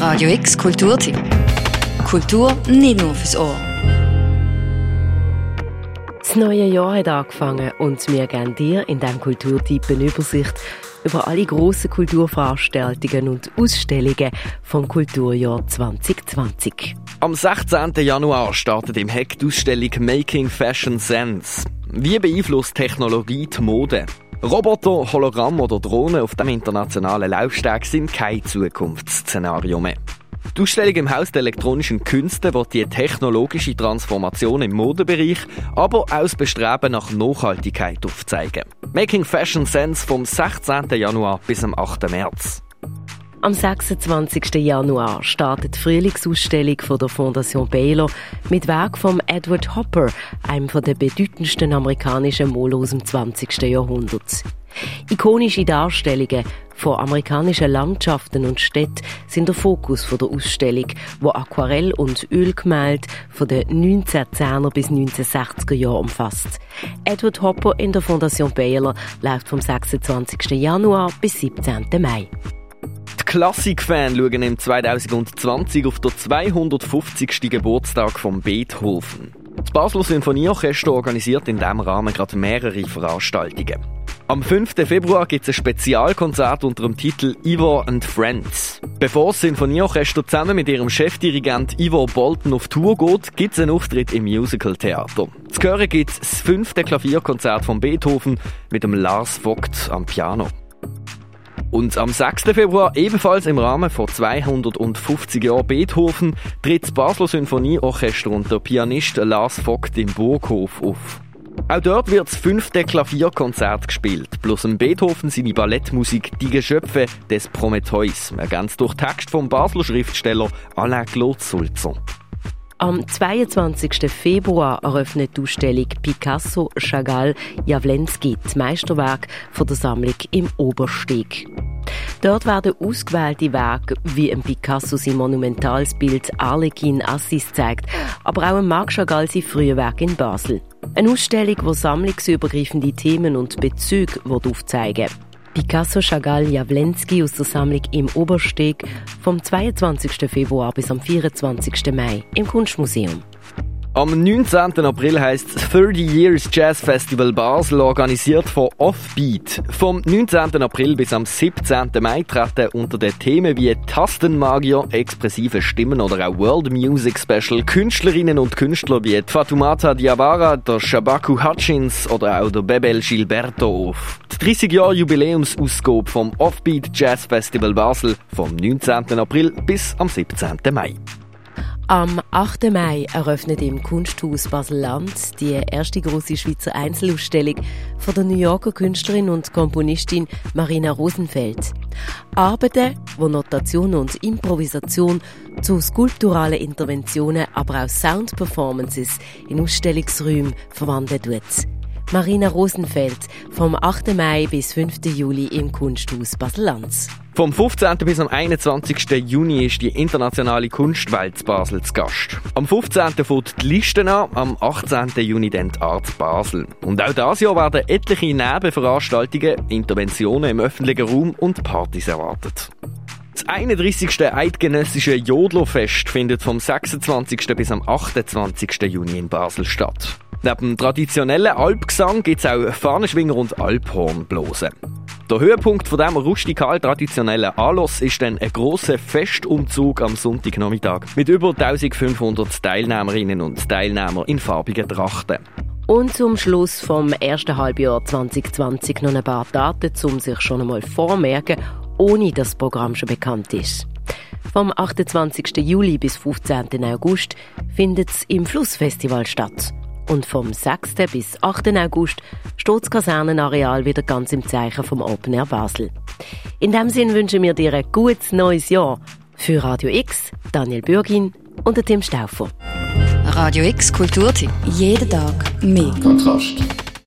Radio X Kulturtipp. Kultur nicht nur fürs Ohr. Das neue Jahr hat angefangen und wir geben dir in diesem Kulturtipp eine Übersicht über alle grossen Kulturveranstaltungen und Ausstellungen vom Kulturjahr 2020. Am 16. Januar startet im Heck die Ausstellung Making Fashion Sense. Wie beeinflusst Technologie die Mode? Roboter, Hologramm oder Drohnen auf dem internationalen Laufsteg sind kein Zukunftsszenario mehr. Die Ausstellung im Haus der elektronischen Künste wird die technologische Transformation im Modebereich, aber auch das Bestreben nach Nachhaltigkeit aufzeigen. Making Fashion Sense vom 16. Januar bis am 8. März. Am 26. Januar startet die Frühlingsausstellung von der Fondation Baylor mit Werk von Edward Hopper, einem der bedeutendsten amerikanischen Maler aus dem 20. Jahrhundert. Ikonische Darstellungen von amerikanischen Landschaften und Städten sind der Fokus der Ausstellung, wo Aquarell- und Ölgemälde von den 1910er bis 1960er Jahren umfasst. Edward Hopper in der Fondation Baylor läuft vom 26. Januar bis 17. Mai. Die Klassikfans schauen im 2020 auf den 250. Geburtstag von Beethoven. Das Basler Sinfonieorchester organisiert in diesem Rahmen gerade mehrere Veranstaltungen. Am 5. Februar gibt es ein Spezialkonzert unter dem Titel Ivor and Friends. Bevor das Sinfonieorchester zusammen mit ihrem Chefdirigent Ivor Bolton auf Tour geht, gibt es einen Auftritt im Musical-Theater. Zu hören gibt es das fünfte Klavierkonzert von Beethoven mit dem Lars Vogt am Piano. Und am 6. Februar, ebenfalls im Rahmen von 250 Jahren Beethoven, tritt das Basler Sinfonieorchester und der Pianist Lars Vogt im Burghof auf. Auch dort wird das fünfte Klavierkonzert gespielt, plus im Beethoven seine Ballettmusik Die Geschöpfe des Prometheus, ergänzt durch Text vom Basler Schriftsteller Alain Claude Sulzer. Am 22. Februar eröffnet die Ausstellung Picasso, Chagall, Jawlensky das Meisterwerk von der Sammlung im Obersteg. Dort werden ausgewählte Werke wie ein Picasso sein monumentales Bild Arlequin Assis zeigt, aber auch ein Marc Chagall sein frühe Werk in Basel. Eine Ausstellung, die sammlungsübergreifende Themen und Bezüge aufzeigen will. Picasso, Chagall, Jawlensky aus der Sammlung im Obersteg vom 22. Februar bis am 24. Mai im Kunstmuseum. Am 19. April heißt 30 Years Jazz Festival Basel, organisiert von Offbeat. Vom 19. April bis am 17. Mai treten unter den Themen wie Tastenmagier, expressive Stimmen oder auch World Music Special Künstlerinnen und Künstler wie Fatumata Diawara, der Shabaku Hutchins oder auch der Bebel Gilberto auf. Die 30 Jahre Jubiläumsausgabe vom Offbeat Jazz Festival Basel vom 19. April bis am 17. Mai. Am 8. Mai eröffnet im Kunsthaus Basel-Land die erste große Schweizer Einzelausstellung von der New Yorker Künstlerin und Komponistin Marina Rosenfeld. Arbeiten, wo Notation und Improvisation zu skulpturalen Interventionen, aber auch Soundperformances in Ausstellungsräumen verwandeln tut. Marina Rosenfeld vom 8. Mai bis 5. Juli im Kunsthaus Basel-Lanz. Vom 15. bis am 21. Juni ist die internationale Kunstwelt Basel zu Gast. Am 15. fängt die Liste an, am 18. Juni dann die Art Basel. Und auch dieses Jahr werden etliche Nebenveranstaltungen, Interventionen im öffentlichen Raum und Partys erwartet. Das 31. Eidgenössische Jodlerfest findet vom 26. bis am 28. Juni in Basel statt. Neben dem traditionellen Alpgesang gibt es auch Fahnenschwinger und Alphornblosen. Der Höhepunkt von diesem rustikal traditionellen Anlass ist dann ein grosser Festumzug am Sonntagnachmittag mit über 1500 Teilnehmerinnen und Teilnehmern in farbigen Trachten. Und zum Schluss vom ersten Halbjahr 2020 noch ein paar Daten, um sich schon einmal vormerken, ohne dass das Programm schon bekannt ist. Vom 28. Juli bis 15. August findet es im Flussfestival statt. Und vom 6. bis 8. August steht das Kasernenareal wieder ganz im Zeichen vom Open Air Basel. In dem Sinn wünschen wir dir ein gutes neues Jahr. Für Radio X, Daniel Bürgin und Tim Stauffer. Radio X Kulturtipp. Jeden Tag mehr. Kontrast.